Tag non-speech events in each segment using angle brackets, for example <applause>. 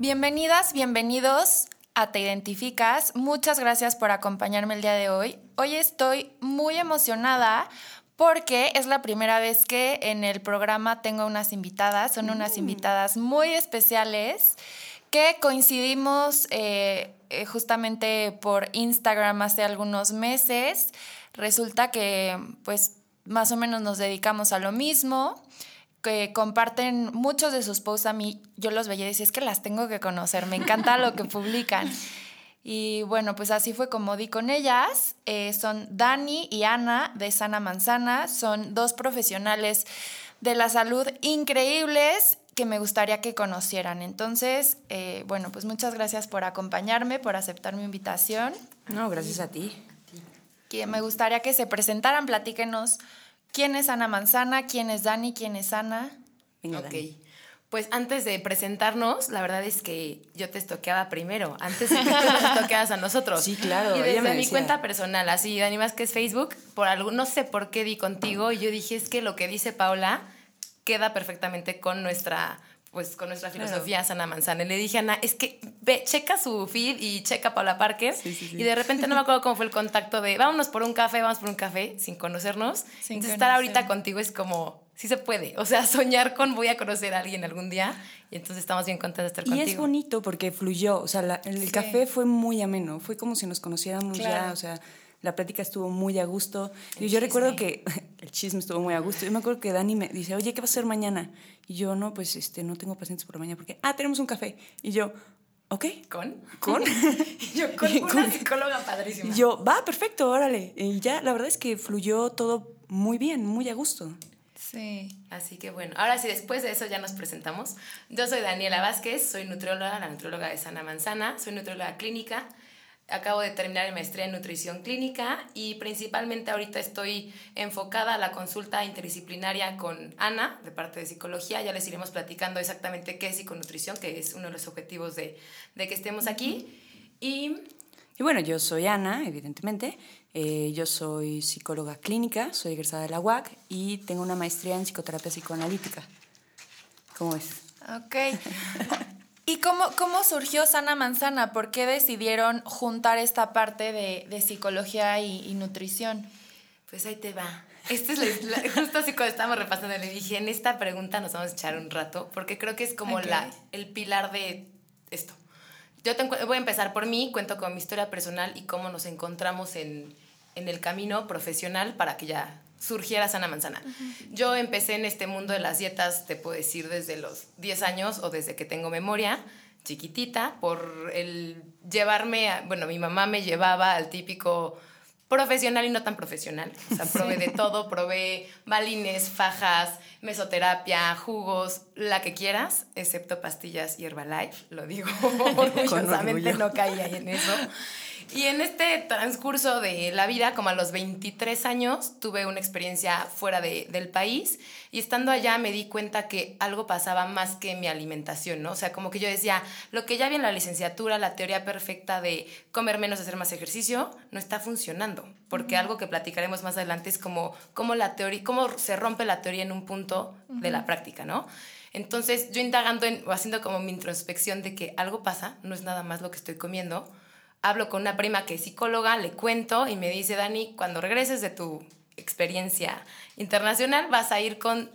Bienvenidas, bienvenidos a Te Identificas. Muchas gracias por acompañarme el día de hoy. Hoy estoy muy emocionada porque es la primera vez que en el programa tengo unas invitadas. Son unas Mm. invitadas muy especiales que coincidimos eh, eh, justamente por Instagram hace algunos meses. Resulta que pues más o menos nos dedicamos a lo mismo que comparten muchos de sus posts a mí, yo los veía y decía, es que las tengo que conocer, me encanta lo que publican. <laughs> Y bueno, pues así fue como di con ellas. Eh, son Dani y Ana de Sana Manzana, son dos profesionales de la salud increíbles que me gustaría que conocieran. Entonces, eh, bueno, pues muchas gracias por acompañarme, por aceptar mi invitación. No, gracias a ti. Que me gustaría que se presentaran, platíquenos quién es Ana Manzana, quién es Dani, quién es Ana. Venga, Ok. Dani. Pues antes de presentarnos, la verdad es que yo te estoqueaba primero, antes de que tú nos <laughs> estoqueas a nosotros. Sí, claro, Y desde mi cuenta personal, así, Dani más que es Facebook, por algo, no sé por qué di contigo, y yo dije, es que lo que dice Paula queda perfectamente con nuestra pues con nuestra filosofía sana manzana. Y le dije a Ana, es que ve, checa su feed y checa Paula Parker. Sí, sí, sí. Y de repente no me acuerdo cómo fue el contacto de vámonos por un café, vamos por un café, sin conocernos. Sin Entonces estar ahorita contigo es como, sí se puede. O sea, <laughs> soñar con voy a conocer a alguien algún día. Y entonces estamos bien contentos de estar Y contigo. es bonito porque fluyó, o sea, la- el Sí. café fue muy ameno, fue como si nos conociéramos Claro. ya, o sea, la plática estuvo muy a gusto. El Y yo recuerdo que <laughs> el chisme estuvo muy a gusto. Yo me acuerdo que Dani me dice, oye, ¿qué vas a hacer mañana? Y yo, no, pues este, no tengo pacientes por la mañana porque, ah, tenemos un café. Y yo, ok. ¿Con? ¿Con? <laughs> Y yo <laughs> con una Con- psicóloga padrísima. Y yo, va, perfecto, órale. Y ya, la verdad es que fluyó todo muy bien, muy a gusto. Sí. Así que bueno, ahora sí, después de eso ya nos presentamos. Yo soy Daniela Vázquez, soy nutrióloga, la nutrióloga de Sana Manzana, soy nutrióloga clínica. Acabo de terminar mi maestría en nutrición clínica y principalmente ahorita estoy enfocada a la consulta interdisciplinaria con Ana, de parte de psicología. Ya les iremos platicando exactamente qué es psiconutrición, que es uno de los objetivos de, de que estemos aquí. Y Y bueno, yo soy Ana, evidentemente. Eh, yo soy psicóloga clínica, soy egresada de la UAC y tengo una maestría en psicoterapia psicoanalítica. ¿Cómo es? Ok. <laughs> ¿Y cómo, cómo surgió Sana Manzana? ¿Por qué decidieron juntar esta parte de, de psicología y, y nutrición? Pues ahí te va. Esta es la, justo así cuando estábamos repasando, le dije, en esta pregunta nos vamos a echar un rato, porque creo que es como Ok. la, el pilar de esto. Yo te voy a empezar por mí, cuento con mi historia personal y cómo nos encontramos en, en el camino profesional para que ya surgiera Sana Manzana. Yo empecé en este mundo de las dietas, te puedo decir, desde los 10 años o desde que tengo memoria, chiquitita, por el llevarme, a, bueno, mi mamá me llevaba al típico profesional y no tan profesional. O sea, <laughs> probé de todo, probé balines, fajas, mesoterapia, jugos, la que quieras, excepto pastillas y Herbalife, lo digo <laughs> <laughs> orgullosamente, orgullo. no caí ahí en eso. Y en este transcurso de la vida, como a los 23 años, tuve una experiencia fuera de- del país y estando allá me di cuenta que algo pasaba más que mi alimentación, ¿no? O sea, como que yo decía, lo que ya vi en la licenciatura, la teoría perfecta de comer menos, hacer más ejercicio, no está funcionando, porque algo que platicaremos más adelante es como cómo la teoría, cómo se rompe la teoría en un punto de la práctica, ¿no? Entonces, yo indagando en, o haciendo como mi introspección de que algo pasa, no es nada más lo que estoy comiendo, hablo con una prima que es psicóloga, le cuento y me dice, Dani, cuando regreses de tu experiencia internacional vas a ir con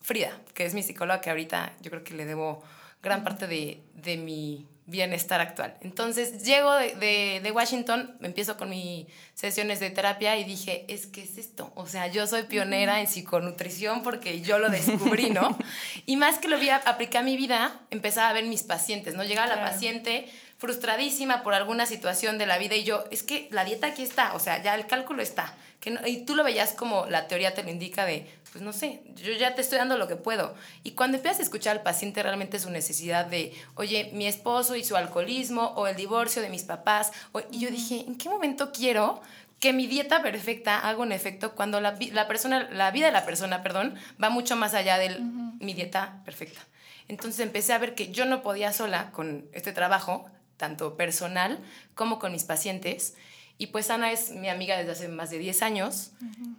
Frida, que es mi psicóloga que ahorita yo creo que le debo gran parte de, de mi bienestar actual. Entonces llego de, de, de Washington, empiezo con mis sesiones de terapia y dije, es que es esto, o sea, yo soy pionera en psiconutrición porque yo lo descubrí, ¿no? <laughs> Y más que lo vi apliqué a mi vida, empezaba a ver mis pacientes, ¿no? Llegaba la paciente, frustradísima por alguna situación de la vida y yo, es que la dieta aquí está, o sea, ya el cálculo está. Que y tú lo veías como la teoría te lo indica de, pues no sé, yo ya te estoy dando lo que puedo. Y cuando empiezas a escuchar al paciente realmente su necesidad de, oye, mi esposo y su alcoholismo o el divorcio de mis papás, y yo dije, ¿en qué momento quiero que mi dieta perfecta haga un efecto cuando la, la, persona, la vida de la persona, perdón, va mucho más allá de mi dieta perfecta. Entonces empecé a ver que yo no podía sola con este trabajo, tanto personal como con mis pacientes. Y pues Ana es mi amiga desde hace más de 10 años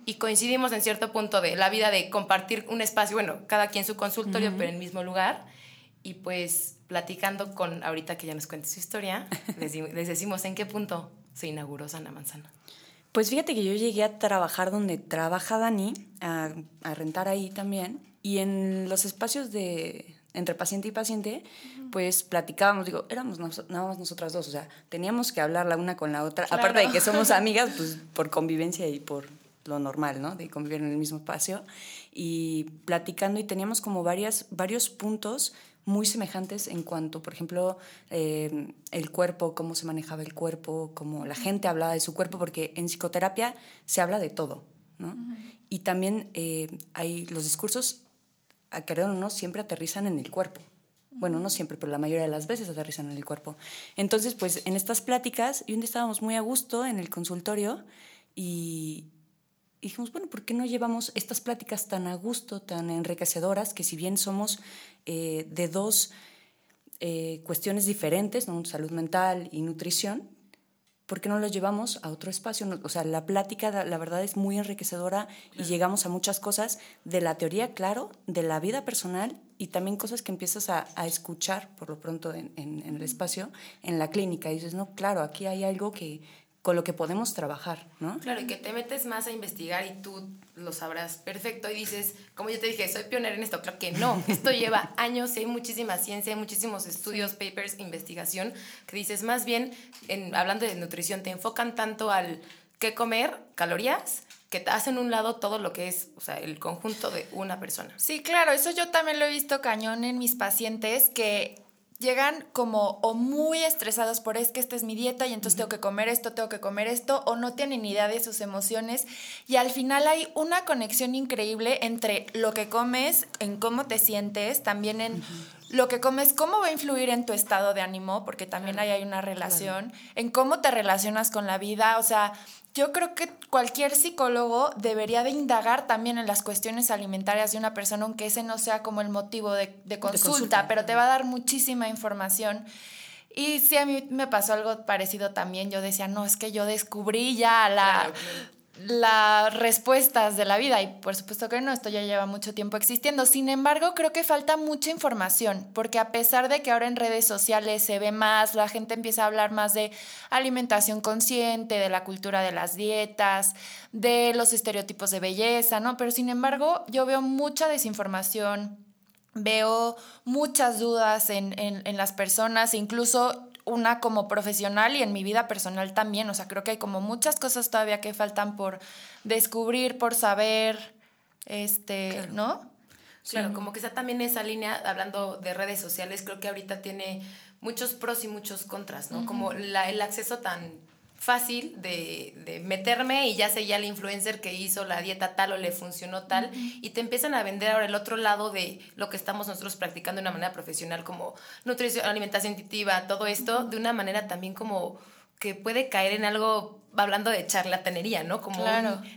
y coincidimos en cierto punto de la vida de compartir un espacio, bueno, cada quien su consultorio, pero en el mismo lugar. Y pues platicando con, ahorita que ya nos cuente su historia, <laughs> les, les decimos en qué punto se inauguró Sana Manzana. Pues fíjate que yo llegué a trabajar donde trabaja Dani, a, a rentar ahí también, y en los espacios de entre paciente y paciente, pues platicábamos, digo, éramos nada más nosotras dos, o sea, teníamos que hablar la una con la otra, aparte de que somos <laughs> amigas, pues por convivencia y por lo normal, ¿no? De convivir en el mismo espacio y platicando y teníamos como varias, varios puntos muy semejantes en cuanto, por ejemplo, eh, el cuerpo, cómo se manejaba el cuerpo, cómo la gente hablaba de su cuerpo, porque en psicoterapia se habla de todo, ¿no? Y también eh, hay los discursos, a querer o no, siempre aterrizan en el cuerpo. Bueno, no siempre, pero la mayoría de las veces aterrizan en el cuerpo. Entonces, pues en estas pláticas, y un día estábamos muy a gusto en el consultorio y, dijimos, bueno, ¿por qué no llevamos estas pláticas tan a gusto, tan enriquecedoras, que si bien somos eh, de dos eh, cuestiones diferentes, ¿no? salud mental y nutrición, ¿por qué no lo llevamos a otro espacio? o sea, la plática, la verdad, es muy enriquecedora y llegamos a muchas cosas de la teoría, claro, de la vida personal y también cosas que empiezas a, escuchar, por lo pronto, en, en, el espacio, en la clínica. Y dices, no, claro, aquí hay algo que, con lo que podemos trabajar, ¿no? Claro, y que te metes más a investigar y tú lo sabrás perfecto y dices, como yo te dije, soy pionera en esto, claro que no, <laughs> esto lleva años y hay muchísima ciencia, hay muchísimos estudios, papers, investigación, que dices, más bien, en, hablando de nutrición, te enfocan tanto al qué comer, calorías, que te hacen un lado todo lo que es, o sea, el conjunto de una persona. Sí, claro, eso yo también lo he visto cañón en mis pacientes, que llegan como o muy estresados por es que esta es mi dieta y entonces tengo que comer esto, tengo que comer esto, o no tienen idea de sus emociones. Y al final hay una conexión increíble entre lo que comes, en cómo te sientes, también en lo que comes, cómo va a influir en tu estado de ánimo, porque también ahí hay una relación, en cómo te relacionas con la vida, o sea, yo creo que cualquier psicólogo debería de indagar también en las cuestiones alimentarias de una persona, aunque ese no sea como el motivo de, consulta, pero te va a dar muchísima información. Y sí, a mí me pasó algo parecido también. Yo decía, no, es que yo descubrí ya la, las respuestas de la vida y por supuesto que no, esto ya lleva mucho tiempo existiendo. Sin embargo, creo que falta mucha información porque a pesar de que ahora en redes sociales se ve más, la gente empieza a hablar más de alimentación consciente, de la cultura de las dietas, de los estereotipos de belleza, ¿no? Pero sin embargo, yo veo mucha desinformación, veo muchas dudas en, en, las personas, incluso una como profesional y en mi vida personal también. O sea, creo que hay como muchas cosas todavía que faltan por descubrir, por saber, este, ¿no? Claro, como que está también esa línea, hablando de redes sociales, creo que ahorita tiene muchos pros y muchos contras, ¿no? Como la, el acceso tan fácil de, de, meterme y ya sé ya el influencer que hizo la dieta tal o le funcionó tal y te empiezan a vender ahora el otro lado de lo que estamos nosotros practicando de una manera profesional como nutrición, alimentación intuitiva, todo esto de una manera también como que puede caer en algo hablando de charlatanería, ¿no? Como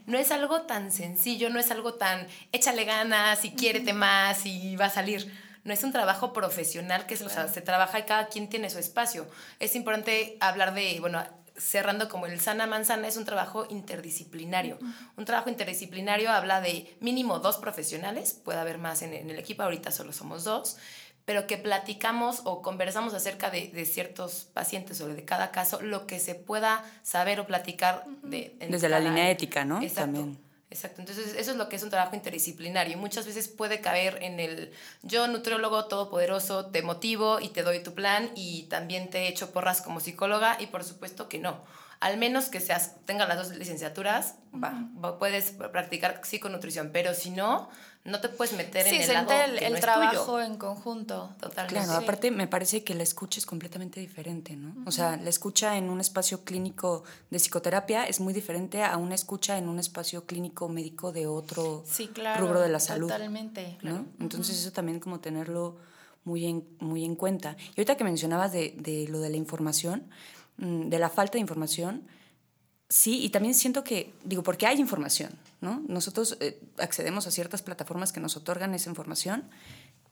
no es algo tan sencillo, no es algo tan échale ganas y quiérete más y va a salir no es un trabajo profesional que se trabaja y cada quien tiene su espacio. Es importante hablar de, bueno, cerrando como el sana manzana, es un trabajo interdisciplinario. Un trabajo interdisciplinario habla de mínimo dos profesionales, puede haber más en, el equipo, ahorita solo somos dos, pero que platicamos o conversamos acerca de, ciertos pacientes o de cada caso, lo que se pueda saber o platicar de, desde la línea ética, ¿no? Exacto. Exacto, entonces eso es lo que es un trabajo interdisciplinario. Muchas veces puede caber en el yo, nutriólogo todopoderoso, te motivo y te doy tu plan y también te echo porras como psicóloga y por supuesto que no. al menos que seas, tengas las dos licenciaturas, va, va- puedes practicar psiconutrición, pero si no, no te puedes meter Sí, en el lado el, que el no es trabajo tuyo. en conjunto. Totalmente. Claro, Sí. aparte me parece que la escucha es completamente diferente, ¿no? O sea, la escucha en un espacio clínico de psicoterapia es muy diferente a una escucha en un espacio clínico médico de otro Sí, claro. rubro de la salud. Totalmente. ¿no? Entonces eso también como tenerlo muy en, muy en cuenta. Y ahorita que mencionabas de, de lo de la información, mm, de la falta de información, sí, y también siento que, digo, porque hay información, ¿no? Nosotros eh, accedemos a ciertas plataformas que nos otorgan esa información,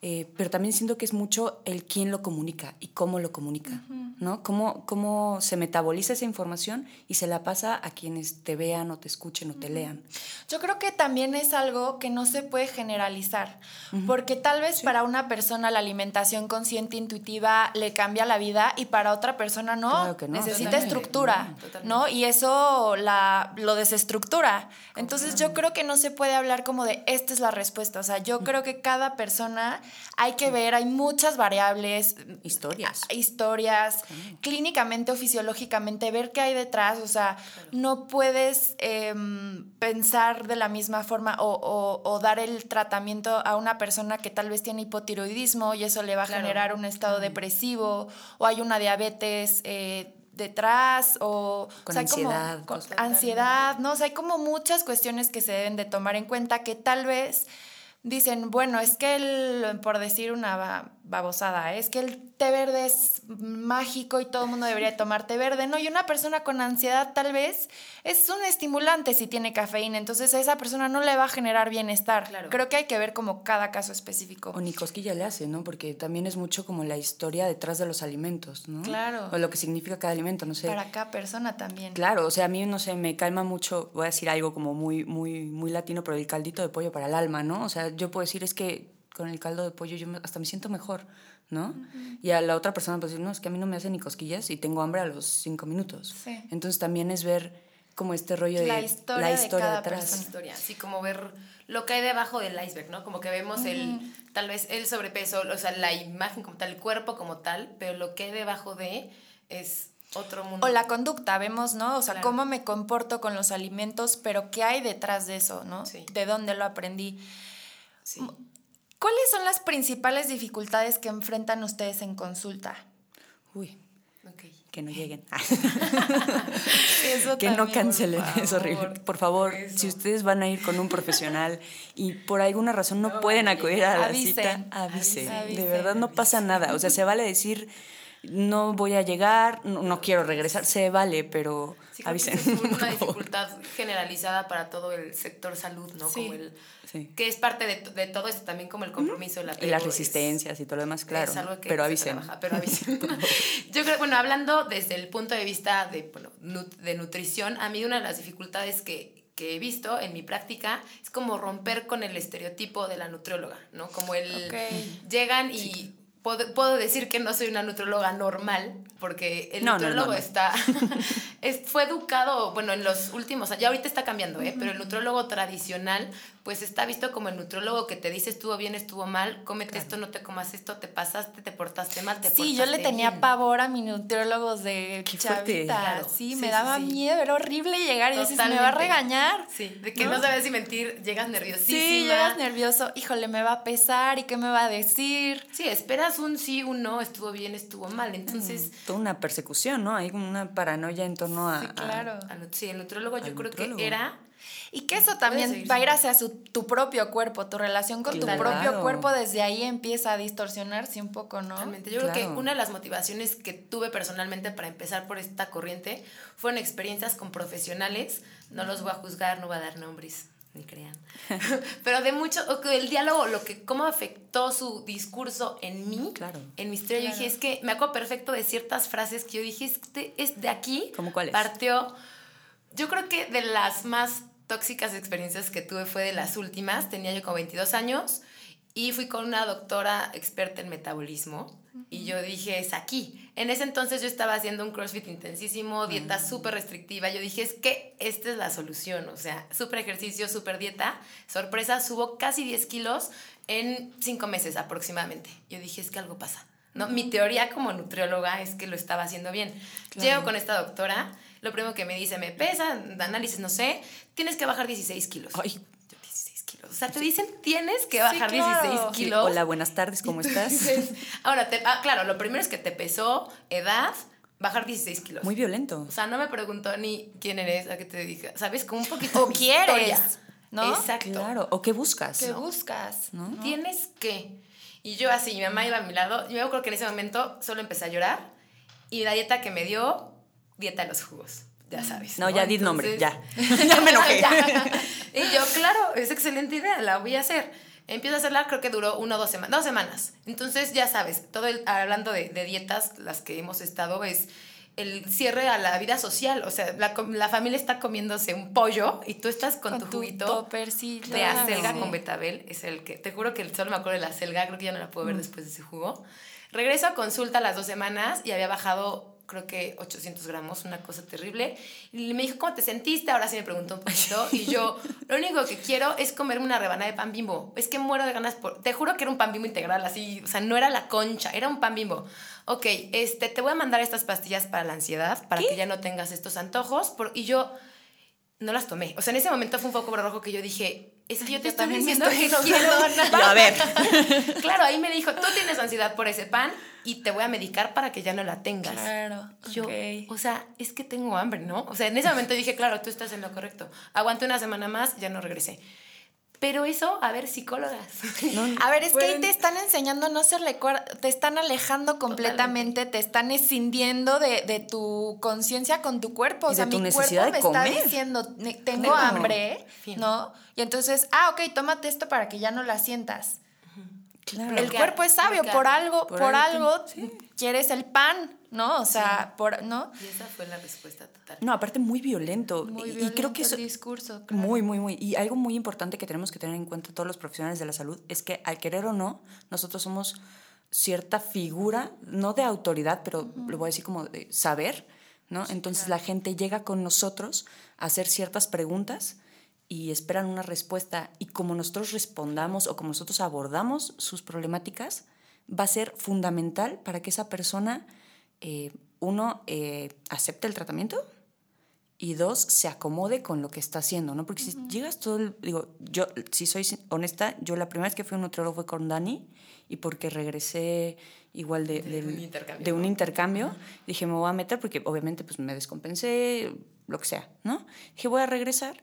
eh, pero también siento que es mucho el quién lo comunica y cómo lo comunica, ¿no? Cómo, cómo se metaboliza esa información y se la pasa a quienes te vean o te escuchen o te lean. Yo creo que también es algo que no se puede generalizar, porque tal vez para una persona la alimentación consciente intuitiva le cambia la vida y para otra persona no, Claro que no, necesita totalmente. estructura, Totalmente. ¿no? Y eso la, lo desestructura. Entonces yo creo que no se puede hablar como de esta es la respuesta, o sea, yo creo que cada persona hay que ver, hay muchas variables, Historias. historias, clínicamente o fisiológicamente, ver qué hay detrás. O sea, no puedes em, pensar de la misma forma o, o- o dar el tratamiento a una persona que tal vez tiene hipotiroidismo y eso le va a Claro. generar un estado depresivo o hay una diabetes. eh, detrás o Con o sea, como- ansiedad, con ansiedad, ¿no? O sea, hay como muchas cuestiones que se deben de tomar en cuenta que tal vez dicen, bueno, es que el, por decir una babosada, es que el té verde es mágico y todo el mundo debería tomar té verde, ¿no? Y una persona con ansiedad tal vez es un estimulante si tiene cafeína, entonces a esa persona no le va a generar bienestar. Claro. Creo que hay que ver como cada caso específico. O ni cosquilla le hace, ¿no? Porque también es mucho como la historia detrás de los alimentos, ¿no? Claro. O lo que significa cada alimento, no sé. Para cada persona también. Claro, o sea, a mí, no sé, me calma mucho, voy a decir algo como muy, muy, muy latino, pero el caldito de pollo para el alma, ¿no? O sea, yo puedo decir, es que con el caldo de pollo yo me- hasta me siento mejor, ¿no? Y a la otra persona puede decir, no, es que a mí no me hace ni cosquillas y tengo hambre a los cinco minutos. Sí. Entonces también es ver como este rollo de La historia de cada detrás. persona. historia, así como ver lo que hay debajo del iceberg, ¿no? Como que vemos el, tal vez el sobrepeso, o sea, la imagen como tal, el cuerpo como tal, pero lo que hay debajo de es otro mundo. O la conducta, vemos, ¿no? O sea, Claro. cómo me comporto con los alimentos, pero qué hay detrás de eso, ¿no? Sí. De dónde lo aprendí. Sí. ¿Cuáles son las principales dificultades que enfrentan ustedes en consulta? Uy, Ok. que no lleguen. <laughs> Eso que no cancelen, <laughs> es horrible. Por favor, Eso. si ustedes van a ir con un profesional y por alguna razón no, No pueden acudir a la Avisen, cita, avisen. avisen, De verdad no pasa nada. O sea, se vale decir, no voy a llegar, no, no quiero regresar, se vale, pero Sí, avisen. es una <laughs> dificultad generalizada para todo el sector salud, ¿no? Sí. Como el, Sí. que es parte de, de todo esto también como el compromiso, el Y las es- resistencias y todo lo demás, claro. Es algo que pero se avisen. trabaja, pero avisen. <laughs> <laughs> Yo creo, bueno, hablando desde el punto de vista de, bueno, de nutrición, a mí una de las dificultades que, que he visto en mi práctica es como romper con el estereotipo de la nutrióloga, ¿no? Como el... Ok. Llegan y... Puedo, puedo decir que no soy una nutrióloga normal, porque el No, no, no. está. <laughs> es- fue educado, bueno, en los últimos años, ya ahorita está cambiando, ¿eh? Pero el nutriólogo tradicional, pues está visto como el nutriólogo que te dice estuvo bien, estuvo mal, cómete esto, no te comas esto, te pasaste, te portaste mal, te Sí, yo le tenía bien. pavor a mis nutriólogos de Qué chavita. Claro. Sí, Sí, me sí, daba sí. miedo, era horrible llegar y dices, me va a regañar. Sí, de que ¿No? no, sabes si mentir, llegas nerviosísima. Sí, llegas nervioso, híjole, me va a pesar y qué me va a decir. Sí, esperas un sí, un no, estuvo bien, estuvo mal. Entonces, Toda una persecución, ¿no? Hay como una paranoia en torno a... Sí, a- claro. sí, el nutriólogo yo creo que era Y que eso también va a ir hacia su, tu propio cuerpo, tu relación con tu Claro. propio cuerpo, desde ahí empieza a distorsionarse un poco, ¿no? Totalmente. Yo creo Claro. que una de las motivaciones que tuve personalmente para empezar por esta corriente fueron experiencias con profesionales. No los voy a juzgar, no voy a dar nombres, ni crean. <laughs> <laughs> Pero de mucho, el diálogo, lo que, cómo afectó su discurso en mí, Claro. en mi historia. Yo Claro. dije, es que me acuerdo perfecto de ciertas frases que yo dije, es, de, es de aquí. ¿Cómo cuáles? Partió. Yo creo que de las más tóxicas experiencias que tuve fue de las últimas. Tenía yo como 22 años y fui con una doctora experta en metabolismo. Y yo dije, es aquí. En ese entonces yo estaba haciendo un CrossFit intensísimo, dieta súper restrictiva. Yo dije, es que esta es la solución. O sea, súper ejercicio, súper dieta. Sorpresa, subo casi 10 kilos en 5 meses aproximadamente. Yo dije, es que algo pasa. ¿no? Mi teoría como nutrióloga es que lo estaba haciendo bien. Llego con esta doctora Lo primero que me dice, me pesa, análisis, no sé, tienes que bajar 16 kilos. Ay. Yo, 16 kilos. O sea, te dicen, tienes que bajar claro. 16 Sí, kilos. Hola, buenas tardes, ¿cómo estás? <laughs> Ahora, te, ah, claro, lo primero es que te pesó, edad, bajar 16 kilos. Muy violento. O sea, no me preguntó ni quién eres, a qué te dedicas, ¿sabes? Como un <laughs> poquito. O quieres, historia. ¿no? Exacto. Claro. ¿O qué buscas? ¿Qué buscas? ¿No? Tienes que. Y yo así, mi mamá iba a mi lado. Yo acuerdo que en ese momento solo empecé a llorar. Y la dieta que me dio, dieta de los jugos. Ya sabes. No, ya di nombre, ya. <laughs> <laughs> ya me enojé. <laughs> Ya. Y yo, claro, es excelente idea, la voy a hacer. Empiezo a hacerla, creo que duró una o dos semanas. Dos semanas. Entonces, ya sabes, todo el, hablando de, de dietas, las que hemos estado, es el cierre a la vida social. O sea, la, la familia está comiéndose un pollo y tú estás con, tu juguito de acelga Sí. con betabel. Es el que, te juro que solo me acuerdo de la acelga, creo que ya no la puedo Mm. ver después de ese jugo. Regreso a consulta a las dos semanas y había bajado creo que 800 gramos, una cosa terrible. Y me dijo, ¿cómo te sentiste? Ahora sí me preguntó un poquito. <laughs> Y yo, lo único que quiero es comerme una rebanada de pan bimbo. Es que muero de ganas por... Te juro que era un pan bimbo integral, así. O sea, no era la concha, era un pan bimbo. Ok, este, te voy a mandar estas pastillas para la ansiedad, para que ya no tengas estos antojos. Por, y yo no las tomé. O sea, en ese momento fue un foco rojo que yo dije, es que yo te Yo estoy diciendo que estoy no quiero enojando. nada. <laughs> A ver. <laughs> Claro, ahí me dijo, tú tienes ansiedad por ese pan y te voy a medicar para que ya no la tengas. Claro. Yo, o sea, es que tengo hambre, ¿no? O sea, en ese momento dije, claro, tú estás en lo correcto. Aguanté una semana más, ya no regresé. Pero eso, a ver, psicólogas. <laughs> A ver, es que ahí te están enseñando a no ser recuerda, te están alejando completamente, te están escindiendo de, de tu conciencia con tu cuerpo. O Y sea, de tu mi necesidad cuerpo de me comer. está diciendo, "Ne- tengo hambre. ¿no? Y entonces, ah, ok, tómate esto para que ya no la sientas. Claro. El cuerpo es sabio, por algo, Por por, algo algo, quieres el pan, ¿no? O sea, por, ¿no? Y esa fue la respuesta total. No, aparte muy violento. Muy y, creo que el eso, discurso. claro. Muy, muy, muy. Y algo muy importante que tenemos que tener en cuenta todos los profesionales de la salud es que al querer o no, nosotros somos cierta figura, no de autoridad, pero lo voy a decir como de saber, ¿no? Entonces la gente llega con nosotros a hacer ciertas preguntas y esperan una respuesta y como nosotros respondamos o como nosotros abordamos sus problemáticas, va a ser fundamental para que esa persona, eh, uno, eh, acepte el tratamiento y dos, se acomode con lo que está haciendo, ¿no? Porque si llegas todo, el- digo, yo, si soy honesta, yo la primera vez que fui a un nutriólogo fue con Dani y porque regresé igual de, De del- un intercambio, de un intercambio, dije, me voy a meter porque obviamente pues me descompensé, lo que sea, ¿no? Dije, voy a regresar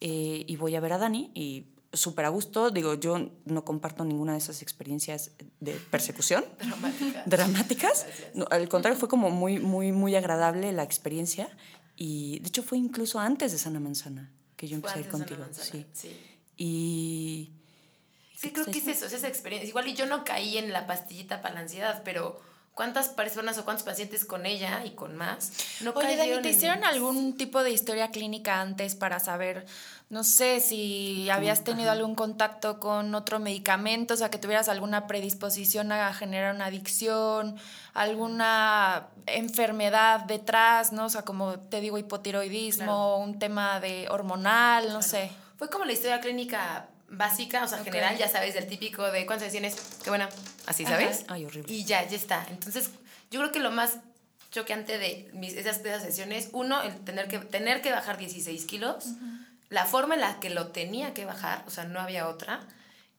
eh, y voy a ver a Dani y súper a gusto, digo, yo no comparto ninguna de esas experiencias de persecución Dramática. <laughs> dramáticas. No, al contrario, fue como muy, muy, muy agradable la experiencia. Y de hecho fue incluso antes de Sana Manzana que yo empecé a ir contigo. Sí. sí. Y. Sí, creo que es eso, es esa experiencia. Igual y yo no caí en la pastillita para la ansiedad, pero ¿cuántas personas o cuántos pacientes con ella y con más no Oye, Dani, ¿te hicieron algún tipo de historia clínica antes para saber, no sé, si habías tenido algún contacto con otro medicamento, o sea, que tuvieras alguna predisposición a generar una adicción, alguna enfermedad detrás, ¿no? O sea, como te digo, hipotiroidismo, Claro. un tema de hormonal, no Claro. sé. Fue como la historia clínica básica, o sea, general, ya sabes, del típico de cuántas tienes, qué buena, así, Ajá. ¿sabes? Ay, horrible. Y ya, ya está. Entonces, yo creo que lo más choqueante de mis, esas, de esas sesiones, uno, el tener que, tener que bajar 16 kilos, la forma en la que lo tenía que bajar, o sea, no había otra.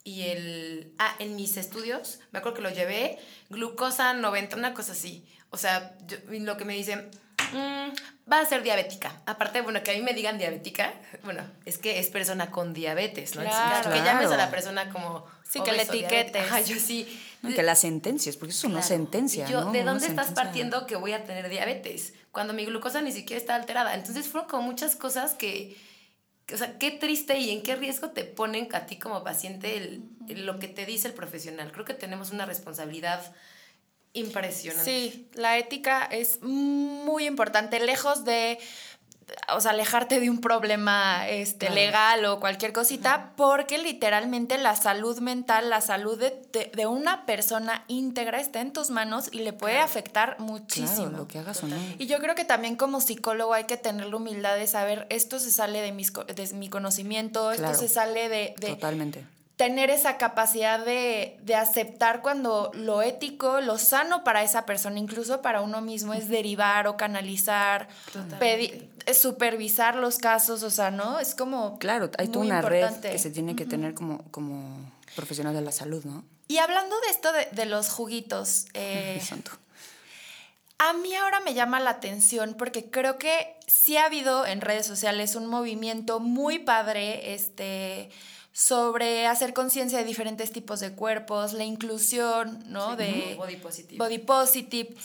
Y el. Ah, en mis estudios, me acuerdo que lo llevé, glucosa 90, una cosa así. O sea, yo- lo que me dicen, "Mm, va a ser diabética. Aparte, bueno, que a mí me digan diabética, bueno, es que es persona con diabetes, ¿no? Entonces, Claro. Que llames a Claro. la persona como. Sí, que le etiquetes. Ajá, yo sí. No, que las sentencias, porque eso no es Claro. sentencia. Y yo, ¿no? ¿de dónde estás sentencia- partiendo que voy a tener diabetes? Cuando mi glucosa ni siquiera está alterada. Entonces fueron como muchas cosas que, que, o sea, qué triste y en qué riesgo te ponen a ti como paciente el- el- lo que te dice el profesional. Creo que tenemos una responsabilidad impresionante. Sí, la ética es muy importante, lejos de, o sea, alejarte de un problema este, Claro. legal o cualquier cosita, porque literalmente la salud mental, la salud de, de- de una persona íntegra está en tus manos y le puede Claro. afectar muchísimo. Claro, lo que hagas o no. Y yo creo que también como psicólogo hay que tener la humildad de saber, esto se sale de, mis, co- de mi conocimiento, esto se sale de, de, Totalmente. Tener esa capacidad de, de, aceptar cuando lo ético, lo sano para esa persona, incluso para uno mismo, es derivar o canalizar, pedir, supervisar los casos, o sea, ¿no? Es como... Claro, hay toda una red que se tiene que tener como, como profesional de la salud, ¿no? Y hablando de esto de, de los juguitos, <laughs> eh, a mí ahora me llama la atención porque creo que sí ha habido en redes sociales un movimiento muy padre, este sobre hacer conciencia de diferentes tipos de cuerpos, la inclusión, ¿no? de body positive. Body positive.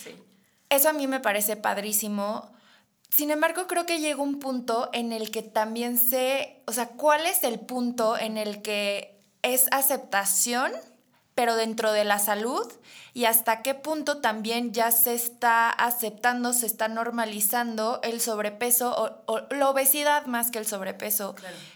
Eso a mí me parece padrísimo. Sin embargo, creo que llega un punto en el que también sé, o sea, ¿cuál es el punto en el que es aceptación, pero dentro de la salud? Y hasta qué punto también ya se está aceptando, se está normalizando el sobrepeso o, la obesidad más que el sobrepeso.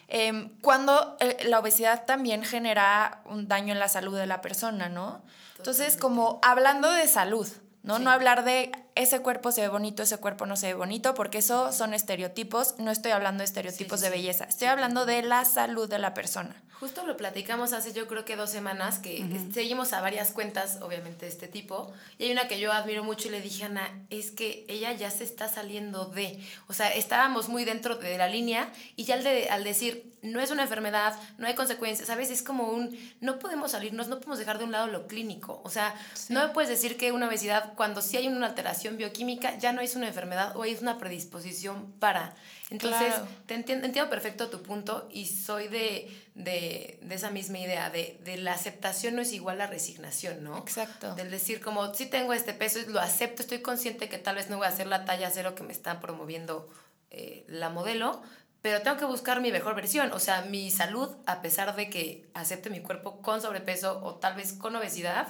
Em, cuando eh, la obesidad también genera un daño en la salud de la persona, ¿no? Entonces, como hablando de salud, ¿no? No hablar de ese cuerpo se ve bonito, ese cuerpo no se ve bonito, porque eso son estereotipos. No estoy hablando de estereotipos de belleza, estoy hablando de la salud de la persona. Justo lo platicamos hace yo creo que dos semanas, que seguimos a varias cuentas, obviamente, de este tipo, y hay una que yo admiro mucho y le dije Ana, es que ella ya se está saliendo de, o sea, estábamos muy dentro de la línea y ya al, de, al decir, no es una enfermedad, no hay consecuencias, ¿sabes? Es como un, no podemos salirnos, no podemos dejar de un lado lo clínico, o sea, no me puedes decir que una obesidad, cuando sí hay una alteración bioquímica, ya no es una enfermedad o es una predisposición para... Entonces, te entiendo, entiendo, perfecto tu punto y soy de, de, de esa misma idea, de, de, la aceptación no es igual a resignación, ¿no? Exacto. Del decir, como, si tengo este peso, lo acepto, estoy consciente que tal vez no voy a hacer la talla cero que me está promoviendo eh, la modelo, pero tengo que buscar mi mejor versión, o sea, mi salud, a pesar de que acepte mi cuerpo con sobrepeso o tal vez con obesidad,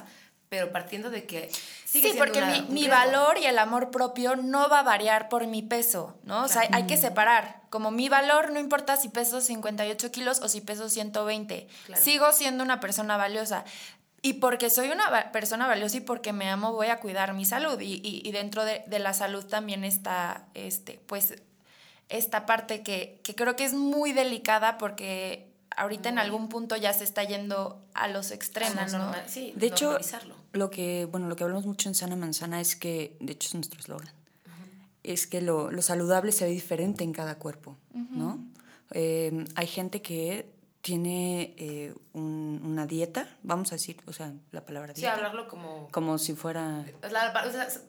pero partiendo de que sigue sí, porque mi, mi valor y el amor propio no va a variar por mi peso, ¿no? O sea, hay, que separar. Como mi valor no importa si peso 58 kilos o si peso 120. Sigo siendo una persona valiosa. Y porque soy una persona valiosa y porque me amo, voy a cuidar mi salud. Y, y, dentro de, de, la salud también está, este, pues, esta parte que, que creo que es muy delicada porque ahorita en algún punto ya se está yendo a los extremos, ¿no? Sí, de hecho, lo que, bueno, lo que hablamos mucho en Sana Manzana es que, de hecho es nuestro eslogan, es que lo, lo, saludable se ve diferente en cada cuerpo, ¿no? Eh, hay gente que tiene eh, una dieta, vamos a decir, o sea, la palabra dieta. Sí, hablarlo como... Como si fuera...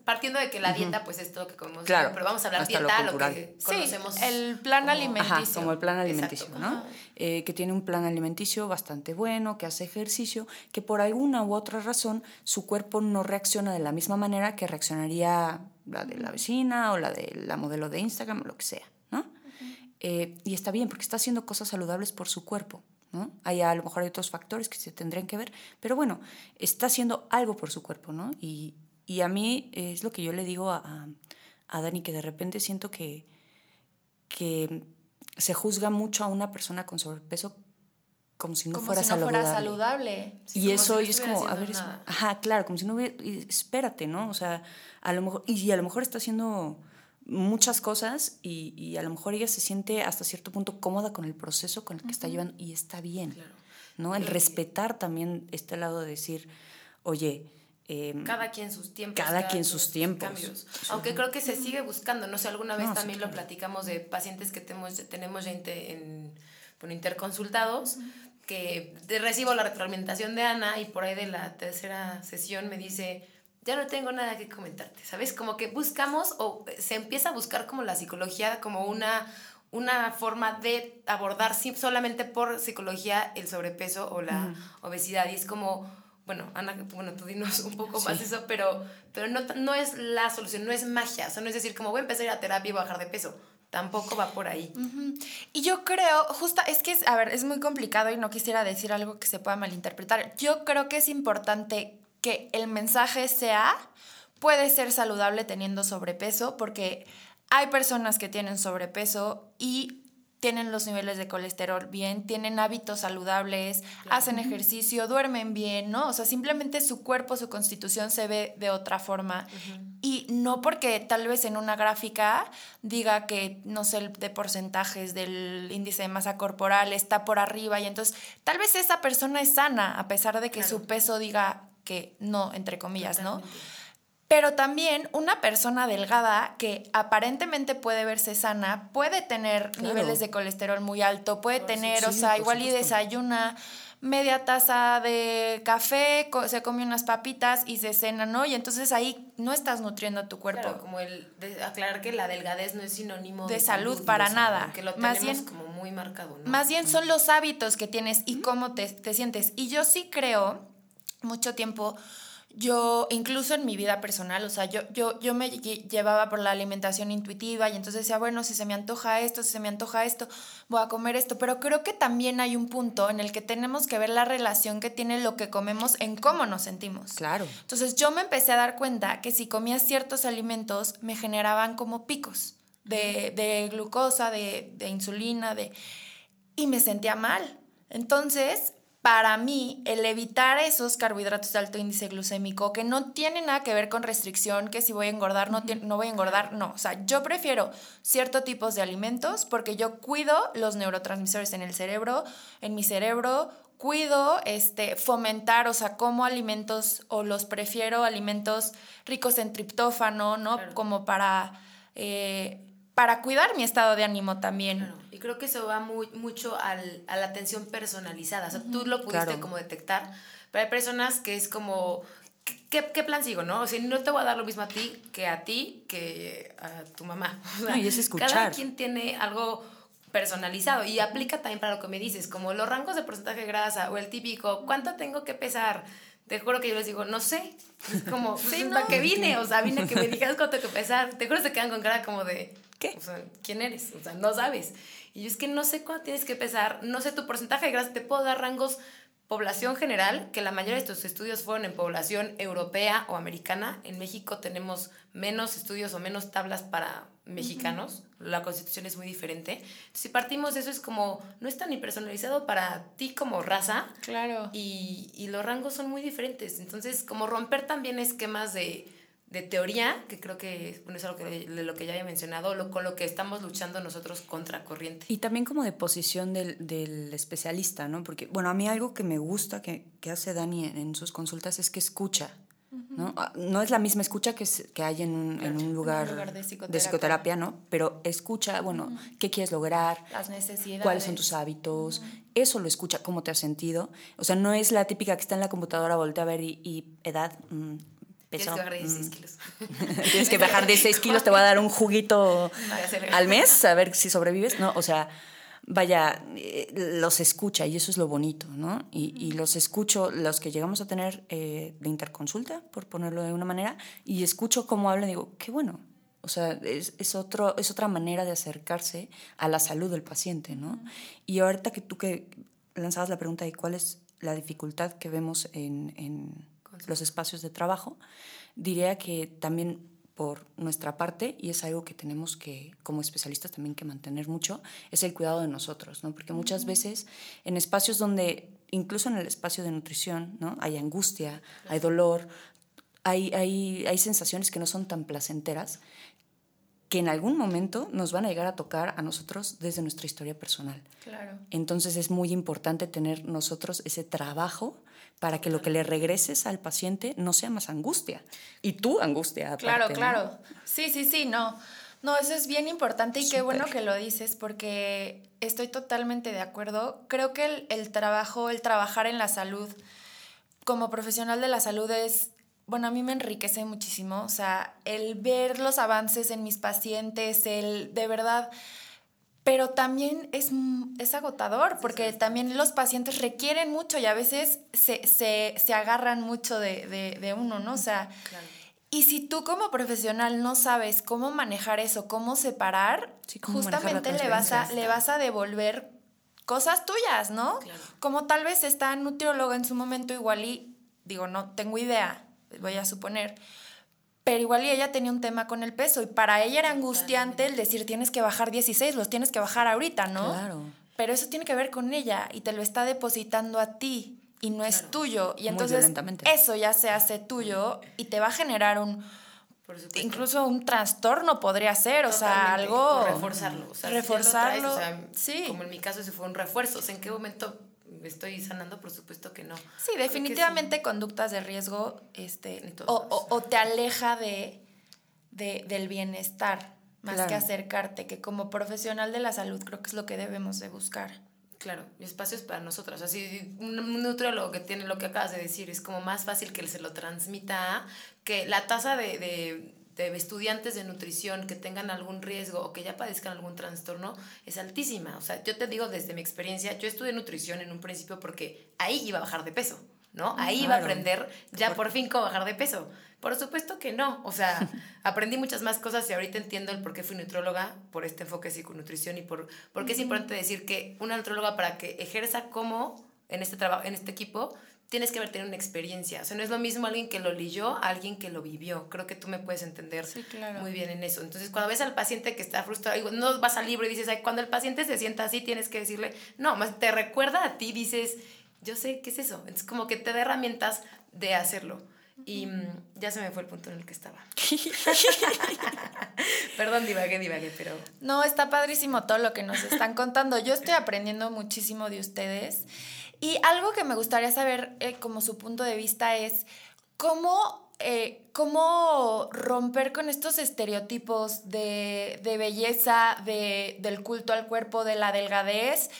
partiendo de que la dieta, pues es todo lo que comemos. Claro, pero vamos a hablar dieta, lo, que conocemos. Sí, el plan alimenticio. Ajá, como el plan alimenticio, ¿no? Eh, que tiene un plan alimenticio bastante bueno, que hace ejercicio, que por alguna u otra razón su cuerpo no reacciona de la misma manera que reaccionaría la de la vecina o la de la modelo de Instagram o lo que sea. Eh, y está bien porque está haciendo cosas saludables por su cuerpo. ¿no? Hay a lo mejor hay otros factores que se tendrían que ver, pero bueno, está haciendo algo por su cuerpo, ¿no? Y, y a mí es lo que yo le digo a, a, Dani, que de repente siento que, que se juzga mucho a una persona con sobrepeso como si no, fuera, saludable. y eso es como, a ver, ajá, claro, como si no hubiera, espérate, ¿no? O sea, a lo mejor, y a lo mejor está haciendo muchas cosas y, y, a lo mejor ella se siente hasta cierto punto cómoda con el proceso con el que está llevando y está bien, ¿no? El respetar también este lado de decir, oye, em, cada quien sus tiempos. Cada, quien sus tiempos. Cambios. Aunque creo que se sigue buscando, no sé, alguna vez también lo platicamos de pacientes que tenemos, tenemos ya en, en interconsultados, que recibo la retroalimentación de Ana y por ahí de la tercera sesión me dice, ya no tengo nada que comentarte, ¿sabes? Como que buscamos o se empieza a buscar como la psicología como una, una forma de abordar solamente por psicología el sobrepeso o la obesidad. Y es como, bueno, Ana, bueno, tú dinos un poco más eso, pero, pero no, no es la solución, no es magia. O sea, no es decir, como voy a empezar a ir a terapia y bajar de peso. Tampoco va por ahí. Y yo creo, justo, es que, a ver, es muy complicado y no quisiera decir algo que se pueda malinterpretar. Yo creo que es importante que el mensaje sea, puede ser saludable teniendo sobrepeso, porque hay personas que tienen sobrepeso y tienen los niveles de colesterol bien, tienen hábitos saludables, hacen ejercicio, duermen bien, ¿no? O sea, simplemente su cuerpo, su constitución se ve de otra forma. Y no porque tal vez en una gráfica diga que, no sé, de porcentajes del índice de masa corporal está por arriba y entonces tal vez esa persona es sana a pesar de que su peso diga que no, entre comillas, ¿no? Pero también una persona delgada que aparentemente puede verse sana, puede tener niveles de colesterol muy alto, puede tener, o sea, igual y desayuna media taza de café, se come unas papitas y se cena, ¿no? Y entonces ahí no estás nutriendo a tu cuerpo. Claro, como el aclarar que la delgadez no es sinónimo de, salud, para nada. Que lo tenemos más como muy marcado, ¿no? Más bien son los hábitos que tienes y cómo te, te sientes. Y yo sí creo, mucho tiempo yo, incluso en mi vida personal, o sea, yo, yo, yo me llevaba por la alimentación intuitiva y entonces decía, bueno, si se me antoja esto, si se me antoja esto, voy a comer esto. Pero creo que también hay un punto en el que tenemos que ver la relación que tiene lo que comemos en cómo nos sentimos. Claro. Entonces yo me empecé a dar cuenta que si comía ciertos alimentos me generaban como picos de, de glucosa, de, de insulina, de... y me sentía mal. Entonces para mí, el evitar esos carbohidratos de alto índice glucémico, que no tiene nada que ver con restricción, que si voy a engordar, no, no voy a engordar, no. O sea, yo prefiero ciertos tipos de alimentos porque yo cuido los neurotransmisores en el cerebro, en mi cerebro, cuido este, fomentar, o sea, como alimentos, o los prefiero alimentos ricos en triptófano, ¿no? Como para... Eh, para cuidar mi estado de ánimo también. Y creo que eso va muy, mucho al, a la atención personalizada. O sea, tú lo pudiste como detectar, pero hay personas que es como, ¿qué, ¿qué, plan sigo, no? O sea, no te voy a dar lo mismo a ti que a ti que a tu mamá. <laughs> O y es escuchar. Cada quien tiene algo personalizado y aplica también para lo que me dices, como los rangos de porcentaje de grasa o el típico, ¿cuánto tengo que pesar? Te juro que yo les digo, no sé. Es como, <laughs> sí, ¿para qué vine? O sea, vine que me digas cuánto tengo que pesar. Te juro que se quedan con cara como de, ¿qué? O sea, ¿quién eres? O sea, no sabes. Y yo es que no sé cuánto tienes que pesar, no sé tu porcentaje de grasa, te puedo dar rangos población general, que la mayoría de estos estudios fueron en población europea o americana. En México tenemos menos estudios o menos tablas para mexicanos. La constitución es muy diferente. si partimos de eso, es como, no está ni personalizado para ti como raza. Claro. Y, y los rangos son muy diferentes. Entonces, como romper también esquemas de de teoría, que creo que bueno, es algo que, lo que ya había mencionado, lo, con lo que estamos luchando nosotros contra corriente. Y también como de posición del, del especialista, ¿no? Porque, bueno, a mí algo que me gusta que, que hace Dani en, sus consultas es que escucha. ¿no? Ah, no es la misma escucha que, que hay en un, en un lugar, de, psicoterapia. ¿no? Pero escucha, bueno, qué quieres lograr, las necesidades, cuáles son tus hábitos, eso lo escucha, cómo te has sentido. O sea, no es la típica que está en la computadora, voltea a ver y, y edad, mm, <laughs> Tienes que bajar 16 mm. kilos. Tienes que bajar 16 kilos, te voy a dar un juguito al mes, a ver si sobrevives. No, o sea, vaya, eh, los escucha y eso es lo bonito, ¿no? Y, los escucho, los que llegamos a tener eh, de interconsulta, por ponerlo de una manera, y escucho cómo hablan y digo, qué bueno. O sea, es, es, otro, es otra manera de acercarse a la salud del paciente, ¿no? Y ahorita que tú que lanzabas la pregunta de cuál es la dificultad que vemos en, en los espacios de trabajo, diría que también por nuestra parte, y es algo que tenemos que, como especialistas, también que mantener mucho, es el cuidado de nosotros, ¿no? Porque muchas veces en espacios donde, incluso en el espacio de nutrición, ¿no? Hay angustia, hay dolor, hay, hay, hay sensaciones que no son tan placenteras, que en algún momento nos van a llegar a tocar a nosotros desde nuestra historia personal. Claro. Entonces es muy importante tener nosotros ese trabajo para que lo que le regreses al paciente no sea más angustia. Y tú angustia. claro, claro. Sí, sí, sí, no. No, eso es bien importante y qué bueno que lo dices porque estoy totalmente de acuerdo. Creo que el, el trabajo, el trabajar en la salud como profesional de la salud es bueno, a mí me enriquece muchísimo, o sea, el ver los avances en mis pacientes, el de verdad, pero también es, es agotador porque también los pacientes requieren mucho y a veces se, se, se agarran mucho de, de, de, uno, ¿no? O sea, y si tú como profesional no sabes cómo manejar eso, cómo separar, justamente le vas, a, le vas a devolver cosas tuyas, ¿no? Como tal vez está nutriólogo en su momento igual y digo, no tengo idea, voy a suponer. pero igual y ella tenía un tema con el peso y para ella era angustiante el decir tienes que bajar 16, los tienes que bajar ahorita, ¿no? Claro. Pero eso tiene que ver con ella y te lo está depositando a ti y no es tuyo. Y Muy entonces eso ya se hace tuyo y te va a generar un, incluso un trastorno podría ser, o sea, algo... O reforzarlo. O sea, si reforzarlo. traes, o sea, sí. Como en mi caso, ese fue un refuerzo. O sea, ¿en qué momento estoy sanando? Por supuesto que no. Sí, definitivamente conductas de riesgo este, o, o- o te aleja de, de- del bienestar más Claro. que acercarte, que como profesional de la salud creo que es lo que debemos de buscar. Claro, espacios para nosotros. Así, un un nutriólogo que tiene lo que acabas de decir, es como más fácil que se lo transmita que la tasa de, de, de estudiantes de nutrición que tengan algún riesgo o que ya padezcan algún trastorno es altísima. O sea, yo te digo desde mi experiencia, yo estudié nutrición en un principio porque ahí iba a bajar de peso, ¿no? Ahí iba a aprender ya por fin cómo bajar de peso. Por supuesto que no. O sea, <laughs> aprendí muchas más cosas y ahorita entiendo el por qué fui nutróloga, por este enfoque de psiconutrición y por, por qué es importante decir que una nutróloga para que ejerza como en este trabajo, en este equipo, tienes que haber tenido una experiencia. O sea, no es lo mismo alguien que lo leyó a alguien que lo vivió. Creo que tú me puedes entender Sí, claro. muy bien en eso. Entonces, cuando ves al paciente que está frustrado, no vas al libro y dices, Ay, cuando el paciente se sienta así, tienes que decirle, no, más te recuerda a ti, dices, yo sé qué es eso. Entonces, como que te da herramientas de hacerlo. Y mm, ya se me fue el punto en el que estaba. <laughs> Perdón, divagué, divagué, pero... No, está padrísimo todo lo que nos están contando. Yo estoy aprendiendo muchísimo de ustedes. Y algo que me gustaría saber eh, como su punto de vista es cómo, eh, cómo romper con estos estereotipos de, de belleza, de, del culto al cuerpo, de la delgadez.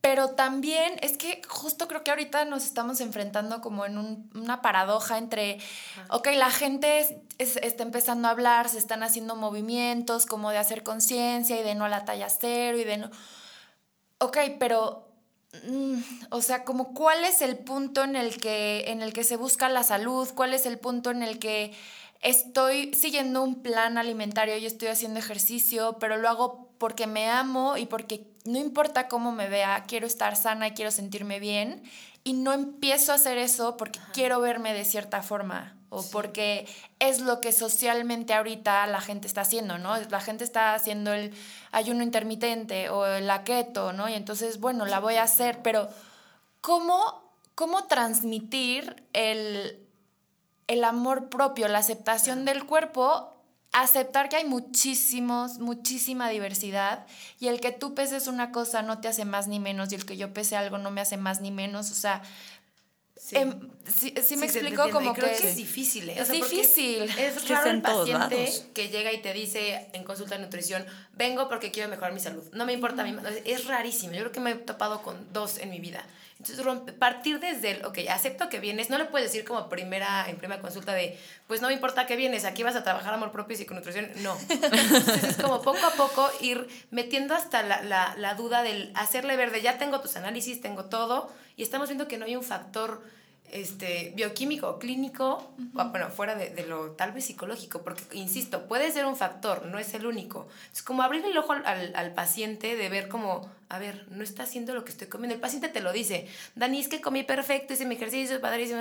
Pero también es que justo creo que ahorita nos estamos enfrentando como en un- una paradoja entre, ok, la gente es- es- está empezando a hablar, se están haciendo movimientos como de hacer conciencia y de no a la talla cero y de no... Ok, pero, o sea, como cuál es el punto en el, que, en el que se busca la salud, cuál es el punto en el que estoy siguiendo un plan alimentario y estoy haciendo ejercicio, pero lo hago porque me amo y porque no importa cómo me vea, quiero estar sana y quiero sentirme bien. Y no empiezo a hacer eso porque quiero verme de cierta forma o porque es lo que socialmente ahorita la gente está haciendo, ¿no? La gente está haciendo el ayuno intermitente o la keto, ¿no? Y entonces, bueno, la voy a hacer, pero ¿cómo, cómo transmitir el, el amor propio, la aceptación del cuerpo, aceptar que hay muchísimos, muchísima diversidad y el que tú peses una cosa no te hace más ni menos y el que yo pese algo no me hace más ni menos, o sea, Sí. em, sí, sí me Sí, explico como creo que, que es difícil, ¿eh? es porque difícil. Es raro el paciente lados. que llega y te dice en consulta de nutrición, vengo porque quiero mejorar mi salud. No me importa mi... Es rarísimo. Yo creo que me he topado con dos en mi vida. Entonces, rompe- partir desde el, ok, acepto que vienes, no le puedes decir como primera, en primera consulta de, pues no me importa que vienes, aquí vas a trabajar amor propio y psiconutrición. No. <laughs> Entonces, es como poco a poco ir metiendo hasta la, la, la duda del hacerle ver de, ya tengo tus análisis, tengo todo, y estamos viendo que no hay un factor este, bioquímico, clínico, o, bueno, fuera de, de lo tal vez psicológico, porque, insisto, puede ser un factor, no es el único. Es como abrir el ojo al, al- paciente de ver como, a ver, no está haciendo lo que estoy comiendo. El paciente te lo dice, Dani, es que comí perfecto, hice mi ejercicio, padrísimo,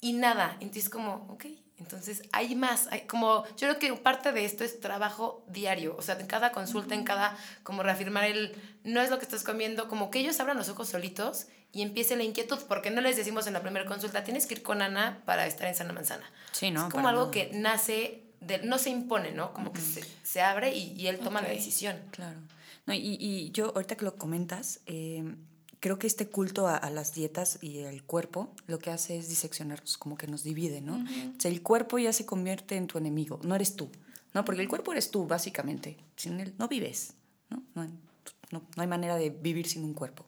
y nada. Entonces, como, ok, entonces hay más. Hay como, yo creo que parte de esto es trabajo diario, o sea, en cada consulta, en cada, como reafirmar el, no es lo que estás comiendo, como que ellos abran los ojos solitos y empiece la inquietud, porque no les decimos en la primera consulta, tienes que ir con Ana para estar en sana manzana. Sí, no, Es como algo que nace, de, no se impone, ¿no? Como que se, se abre y, y él toma la Ok. decisión. Claro. No, y, y yo, ahorita que lo comentas, eh, creo que este culto a, a las dietas y al cuerpo lo que hace es diseccionarnos, como que nos divide, ¿no? O sea, el cuerpo ya se convierte en tu enemigo, no eres tú, ¿no? Porque el cuerpo eres tú, básicamente. Sin él no vives, ¿no? No, no- no hay manera de vivir sin un cuerpo.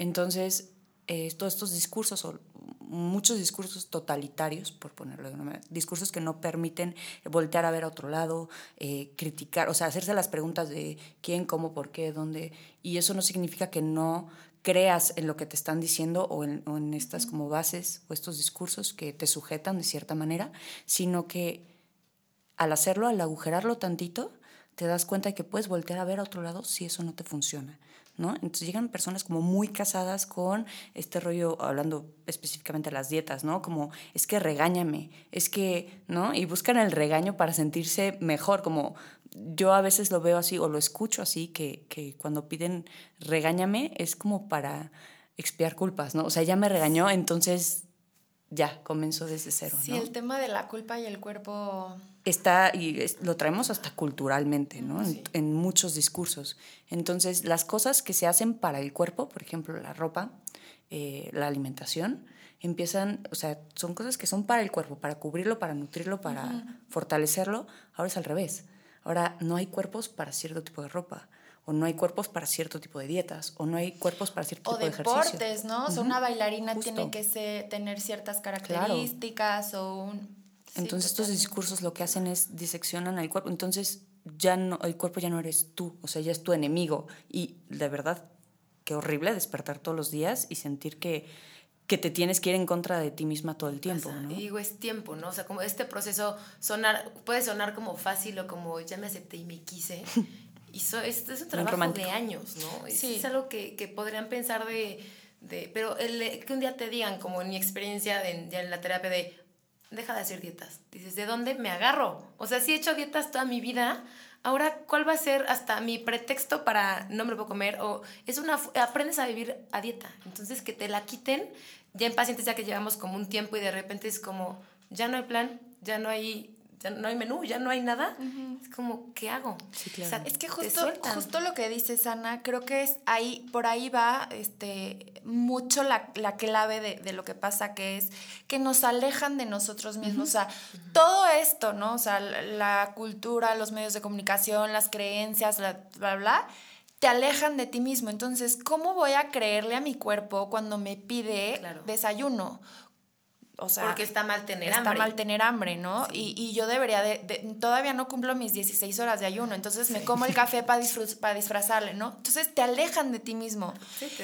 Entonces, eh, todos estos discursos, o muchos discursos totalitarios, por ponerlo de una manera, discursos que no permiten voltear a ver a otro lado, eh, criticar, o sea, hacerse las preguntas de quién, cómo, por qué, dónde, y eso no significa que no creas en lo que te están diciendo o en, o en estas como bases o estos discursos que te sujetan de cierta manera, sino que al hacerlo, al agujerarlo tantito, te das cuenta de que puedes voltear a ver a otro lado si eso no te funciona. ¿No? Entonces llegan personas como muy casadas con este rollo, hablando específicamente de las dietas, ¿no? Como, es que regáñame, es que, ¿no? Y buscan el regaño para sentirse mejor, como yo a veces lo veo así o lo escucho así, que, que cuando piden regáñame es como para expiar culpas, ¿no? O sea, ya me regañó, entonces ya comenzó desde cero. Sí, el tema de la culpa y el cuerpo. Está, y lo traemos hasta culturalmente, ¿no? En, muchos discursos. Entonces, las cosas que se hacen para el cuerpo, por ejemplo, la ropa, eh, la alimentación, empiezan, o sea, son cosas que son para el cuerpo, para cubrirlo, para nutrirlo, para fortalecerlo. Ahora es al revés. Ahora no hay cuerpos para cierto tipo de ropa o no hay cuerpos para cierto tipo de dietas, o no hay cuerpos para cierto tipo de ejercicio. O deportes, ¿no? O sea, una bailarina tiene que ser, tener ciertas características o un... Entonces estos discursos lo que hacen es diseccionan al cuerpo, entonces ya no, el cuerpo ya no eres tú, o sea, ya es tu enemigo. Y de verdad, qué horrible despertar todos los días y sentir que que te tienes que ir en contra de ti misma todo el tiempo, ¿no? Digo, es tiempo, ¿no? O sea, como este proceso sonar, puede sonar como fácil o como ya me acepté y me quise, <laughs> Y esto es un trabajo de años, ¿no? Es, algo que, que, podrían pensar de... de pero el, que un día te digan, como en mi experiencia de, en la terapia, de deja de hacer dietas. Dices, ¿de dónde me agarro? O sea, si he hecho dietas toda mi vida, ahora, ¿cuál va a ser hasta mi pretexto para no me lo puedo comer? O es una... aprendes a vivir a dieta. Entonces, que te la quiten, ya en pacientes ya que llevamos como un tiempo y de repente es como, ya no hay plan, ya no hay ya no hay menú, ya no hay nada. Es como, ¿qué hago? es que justo, justo lo que dices, Ana, creo que es ahí, por ahí va este, mucho la, la clave de, de, lo que pasa, que es que nos alejan de nosotros mismos. O sea, todo esto, ¿no? O sea, la, cultura, los medios de comunicación, las creencias, bla, bla, bla te alejan de ti mismo. Entonces, ¿cómo voy a creerle a mi cuerpo cuando me pide desayuno? O sea, porque está mal tener está hambre. Está mal tener hambre, ¿no? Y, y, yo debería de, todavía no cumplo mis 16 horas de ayuno, entonces me como el café <laughs> para disfrazarle, ¿no? Entonces te alejan de ti mismo.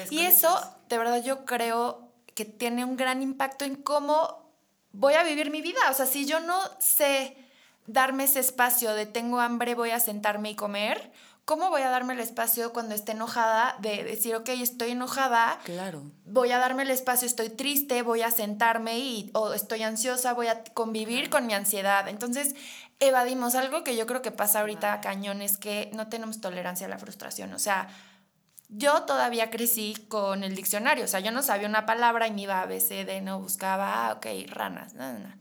y eso, de verdad, yo creo que tiene un gran impacto en cómo voy a vivir mi vida. O sea, si yo no sé darme ese espacio de tengo hambre, voy a sentarme y comer, ¿cómo voy a darme el espacio cuando esté enojada de decir, ok, estoy enojada? Claro. Voy a darme el espacio, estoy triste, voy a sentarme y, o estoy ansiosa, voy a convivir con mi ansiedad. Entonces, evadimos algo que yo creo que pasa ahorita cañón, es que no tenemos tolerancia a la frustración. O sea, yo todavía crecí con el diccionario, o sea, yo no sabía una palabra y me iba a ABCD, no buscaba, ah, ok, ranas, no, no.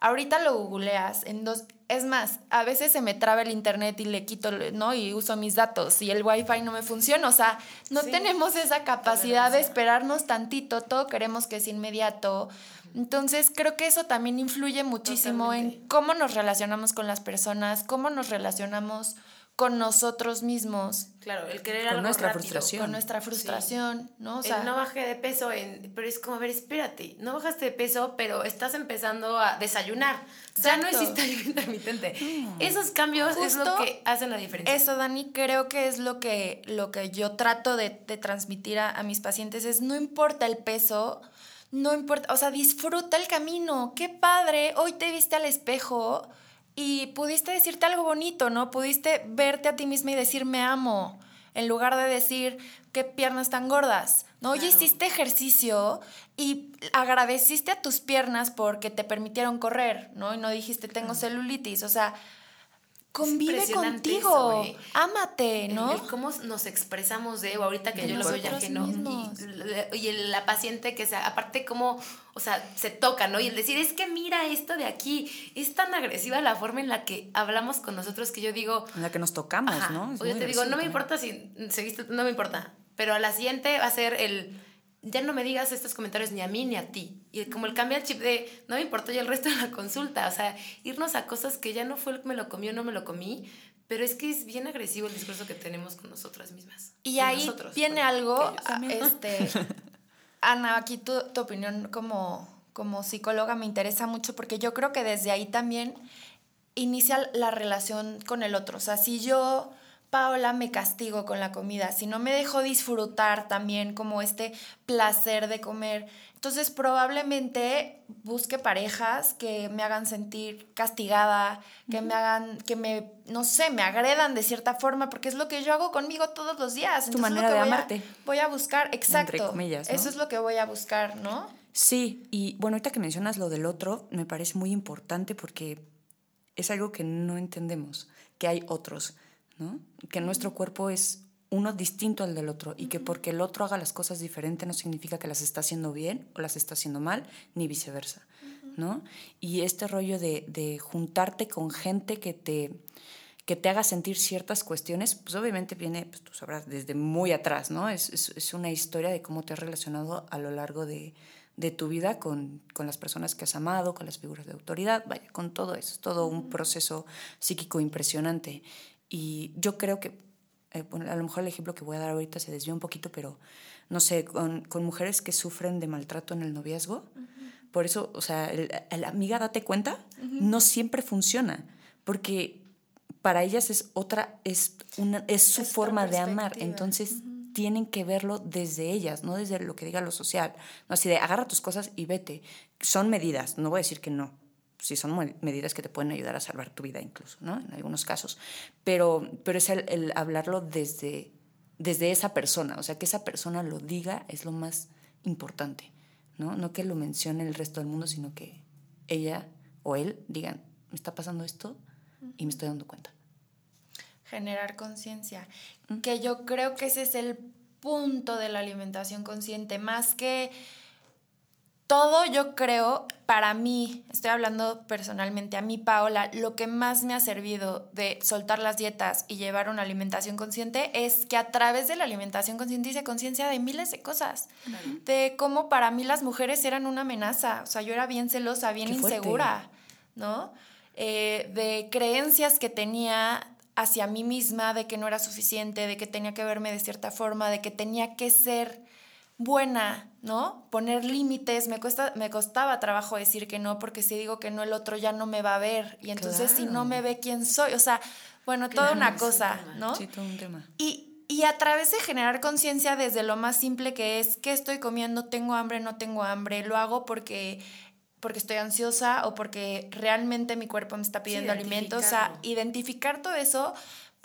Ahorita lo googleas en dos, es más, a veces se me traba el internet y le quito, ¿no? Y uso mis datos y el wifi no me funciona. O sea, no tenemos esa capacidad de esperarnos tantito, todo queremos que es inmediato. Entonces, creo que eso también influye muchísimo en cómo nos relacionamos con las personas, cómo nos relacionamos con nosotros mismos. Claro, el querer con algo nuestra rápido, frustración. Con nuestra frustración, ¿no? O sea, no bajé de peso, en, pero es como, a ver, espérate, no bajaste de peso, pero estás empezando a desayunar. Ya no hiciste ayuno intermitente. Mm. Esos cambios es lo que hacen la diferencia. Eso, Dani, creo que es lo que, lo que yo trato de, transmitir a, a mis pacientes, es no importa el peso, no importa, o sea, disfruta el camino, qué padre, hoy te viste al espejo y pudiste decirte algo bonito, ¿no? Pudiste verte a ti misma y decir me amo, en lugar de decir qué piernas tan gordas, ¿no? Hoy hiciste ejercicio y agradeciste a tus piernas porque te permitieron correr, ¿no? Y no dijiste tengo celulitis, o sea, convive contigo, ámate, ¿no? El, cómo nos expresamos de, o ahorita que yo lo veo ya ajeno, y, y la paciente que sea, aparte cómo, o sea, se toca, ¿no? Y el decir, es que mira esto de aquí, es tan agresiva la forma en la que hablamos con nosotros que yo digo... En la que nos tocamos, ¿no? o yo te digo, no me importa si seguiste, no me importa, pero a la siguiente va a ser el ya no me digas estos comentarios ni a mí ni a ti. Y como el cambia el chip de, no me importó ya el resto de la consulta, o sea, irnos a cosas que ya no fue el que me lo comió, no me lo comí, pero es que es bien agresivo el discurso que tenemos con nosotras mismas. Y ahí tiene algo, este, <laughs> Ana, aquí tu, tu opinión como, como psicóloga me interesa mucho porque yo creo que desde ahí también inicia la relación con el otro. O sea, si yo Paola, me castigo con la comida, si no me dejo disfrutar también como este placer de comer, entonces probablemente busque parejas que me hagan sentir castigada, que me hagan, que me, no sé, me agredan de cierta forma, porque es lo que yo hago conmigo todos los días. Tu manera de amarte. voy a buscar, exacto. Eso es lo que voy a buscar, ¿no? Sí, y bueno, ahorita que mencionas lo del otro, me parece muy importante porque es algo que no entendemos, que hay otros. Que nuestro cuerpo es uno distinto al del otro y que porque el otro haga las cosas diferente no significa que las está haciendo bien o las está haciendo mal, ni viceversa, ¿no? Y este rollo de, juntarte con gente que te, que te haga sentir ciertas cuestiones, pues obviamente viene, pues tú sabrás, desde muy atrás, ¿no? Es, una historia de cómo te has relacionado a lo largo de, tu vida con, con, las personas que has amado, con las figuras de autoridad, vaya, con todo eso, es todo un proceso psíquico impresionante. Y yo creo que, eh, a lo mejor el ejemplo que voy a dar ahorita se desvió un poquito, pero no sé, con, con mujeres que sufren de maltrato en el noviazgo, por eso, o sea, el, amiga, date cuenta, no siempre funciona, porque para ellas es otra, es, una, es su forma de amar, entonces tienen que verlo desde ellas, no desde lo que diga lo social, no así de agarra tus cosas y vete. Son medidas, no voy a decir que no, si son medidas que te pueden ayudar a salvar tu vida incluso, ¿no? En algunos casos. Pero, pero es el, hablarlo desde, desde esa persona, o sea, que esa persona lo diga es lo más importante, ¿no? No que lo mencione el resto del mundo, sino que ella o él digan, me está pasando esto y me estoy dando cuenta. Generar conciencia, que yo creo que ese es el punto de la alimentación consciente, más que todo yo creo, para mí, estoy hablando personalmente, a mí Paola, lo que más me ha servido de soltar las dietas y llevar una alimentación consciente es que a través de la alimentación consciente hice conciencia de miles de cosas, de cómo para mí las mujeres eran una amenaza, o sea, yo era bien celosa, bien insegura, ¿no? Eh, de creencias que tenía hacia mí misma, de que no era suficiente, de que tenía que verme de cierta forma, de que tenía que ser buena, ¿no? Poner límites, me, cuesta, me costaba trabajo decir que no, porque si digo que no, el otro ya no me va a ver. Y entonces si no me ve quién soy, o sea, bueno, toda una cosa, ¿no? Sí, todo un tema. Y, y a través de generar conciencia desde lo más simple que es, ¿qué estoy comiendo? ¿Tengo hambre? ¿No tengo hambre? ¿Lo hago porque porque estoy ansiosa o porque realmente mi cuerpo me está pidiendo alimentos. O sea, identificar todo eso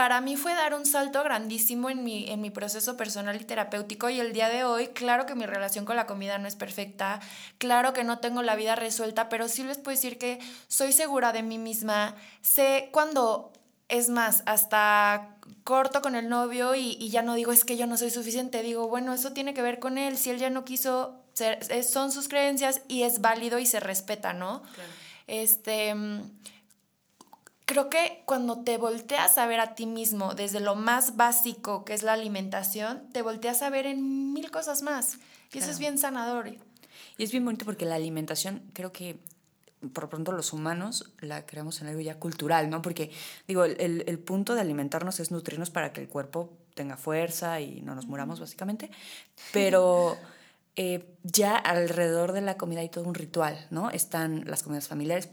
para mí fue dar un salto grandísimo en mi, en mi proceso personal y terapéutico y el día de hoy, claro que mi relación con la comida no es perfecta, claro que no tengo la vida resuelta, pero sí les puedo decir que soy segura de mí misma, sé cuando, es más, hasta corto con el novio y, ya no digo es que yo no soy suficiente, digo, bueno, eso tiene que ver con él, si él ya no quiso, ser, son sus creencias y es válido y se respeta, ¿no? Este creo que cuando te volteas a ver a ti mismo desde lo más básico que es la alimentación, te volteas a ver en mil cosas más. Y eso es bien sanador. Y es bien bonito porque la alimentación, creo que por pronto los humanos la creamos en algo ya cultural, ¿no? Porque, digo, el, el, punto de alimentarnos es nutrirnos para que el cuerpo tenga fuerza y no nos muramos, básicamente. Pero eh, ya alrededor de la comida hay todo un ritual, ¿no? Están las comidas familiares,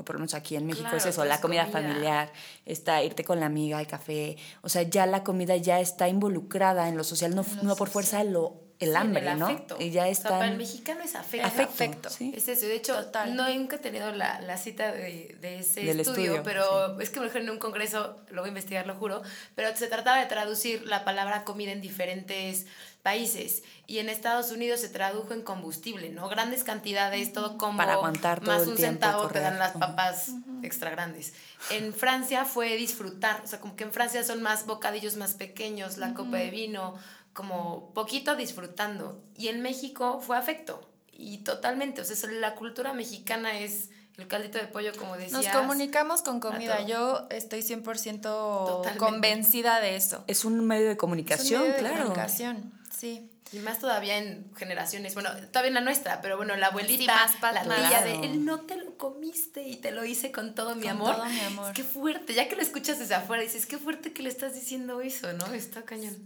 o por lo menos aquí en México es eso, la comida, familiar, está irte con la amiga al café, o sea, ya la comida ya está involucrada en lo social, no, no por fuerza lo el hambre, ¿no? Y ya está. para el mexicano es afecto. Afecto. Es eso. De hecho, no nunca he tenido la, la cita de, de ese estudio, pero es que mejor en un congreso, lo voy a investigar, lo juro, pero se trataba de traducir la palabra comida en diferentes países y en Estados Unidos se tradujo en combustible, ¿no? Grandes cantidades, todo como para aguantar todo más un centavo te dan las papas extra grandes. En Francia fue disfrutar, o sea, como que en Francia son más bocadillos más pequeños, la copa de vino, como poquito disfrutando. Y en México fue afecto y totalmente, o sea, la cultura mexicana es el caldito de pollo, como decías. Nos comunicamos con comida. Yo estoy 100% convencida de eso. Es un medio de comunicación, es un medio De comunicación, sí. Y más todavía en generaciones, bueno, todavía en la nuestra, pero bueno, la abuelita, la tía de, él no te lo comiste y te lo hice con todo mi amor. Todo mi amor. Es que fuerte, ya que lo escuchas desde afuera, dices, qué fuerte que le estás diciendo eso, ¿no? Está cañón.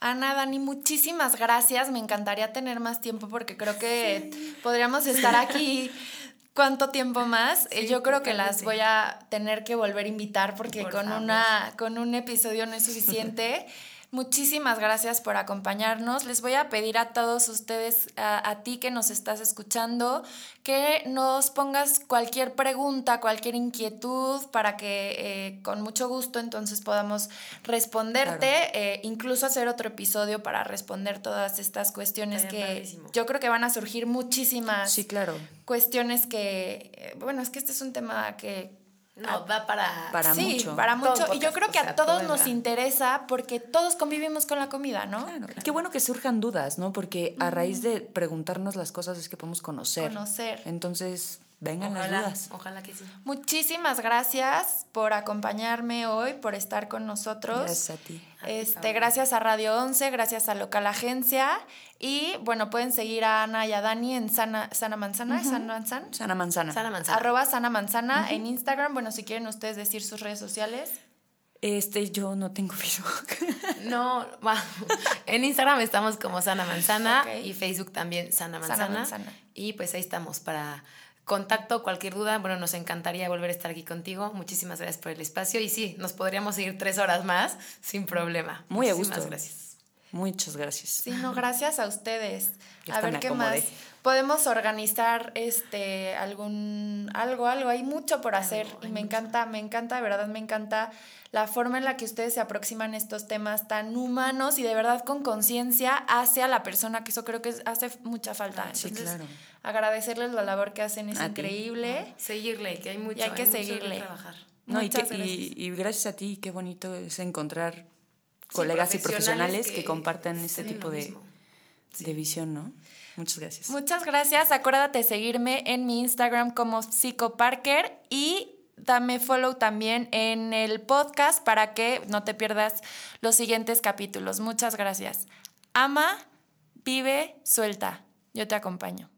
Ana, Dani, muchísimas gracias. Me encantaría tener más tiempo porque creo que podríamos estar aquí <laughs> cuánto tiempo más. Sí, Yo creo que las voy a tener que volver a invitar porque Por con, favor. una, con un episodio no es suficiente. <laughs> Muchísimas gracias por acompañarnos. Les voy a pedir a todos ustedes, a, a ti que nos estás escuchando, que nos pongas cualquier pregunta, cualquier inquietud para que eh, con mucho gusto entonces podamos responderte, eh, incluso hacer otro episodio para responder todas estas cuestiones que yo creo que van a surgir muchísimas Sí, claro. cuestiones que, eh, bueno, es que este es un tema que... No, da para... Para sí, mucho. para mucho. Y yo creo que o sea, a todos todo nos interesa porque todos convivimos con la comida, ¿no? Claro. Qué bueno que surjan dudas, ¿no? Porque a raíz de preguntarnos las cosas es que podemos conocer. Conocer. Entonces, vengan las Ojalá, dudas. ojalá que sí. Muchísimas gracias por acompañarme hoy, por estar con nosotros. Gracias a ti. Este, gracias a Radio 11, gracias a Local Agencia. Y bueno, pueden seguir a Ana y a Dani en Sana, Sana Manzana, ¿es Sana Manzana. Sana manzana. Sana manzana. Arroba Sana Manzana en Instagram. Bueno, si quieren ustedes decir sus redes sociales. Este, yo no tengo Facebook. <laughs> No. En Instagram estamos como Sana Manzana y Facebook también Sana Sana Manzana. Manzana. Y pues ahí estamos para contacto, cualquier duda. Bueno, nos encantaría volver a estar aquí contigo. Muchísimas gracias por el espacio. Y sí, nos podríamos seguir tres horas más sin problema. Muy a gusto. gracias. Muchas gracias. Sí, no, gracias a ustedes. A ver qué más. Podemos organizar este algún algo, algo. Hay mucho por hacer y me encanta, me encanta, de verdad me encanta la forma en la que ustedes se aproximan a estos temas tan humanos y de verdad con conciencia hacia la persona, que eso creo que hace mucha falta. Sí, Entonces, claro. agradecerles la labor que hacen es A ti. increíble. Seguirle, que hay mucho. Y hay que mucho que seguirle. trabajar. No, y, Muchas que- gracias. y, y gracias a ti, qué bonito es encontrar colegas y profesionales que, compartan este tipo de, mismo. de visión, ¿no? Muchas gracias. Muchas gracias. Acuérdate de seguirme en mi Instagram como Psico Parker y dame follow también en el podcast para que no te pierdas los siguientes capítulos. Muchas gracias. Ama, vive, suelta. Yo te acompaño.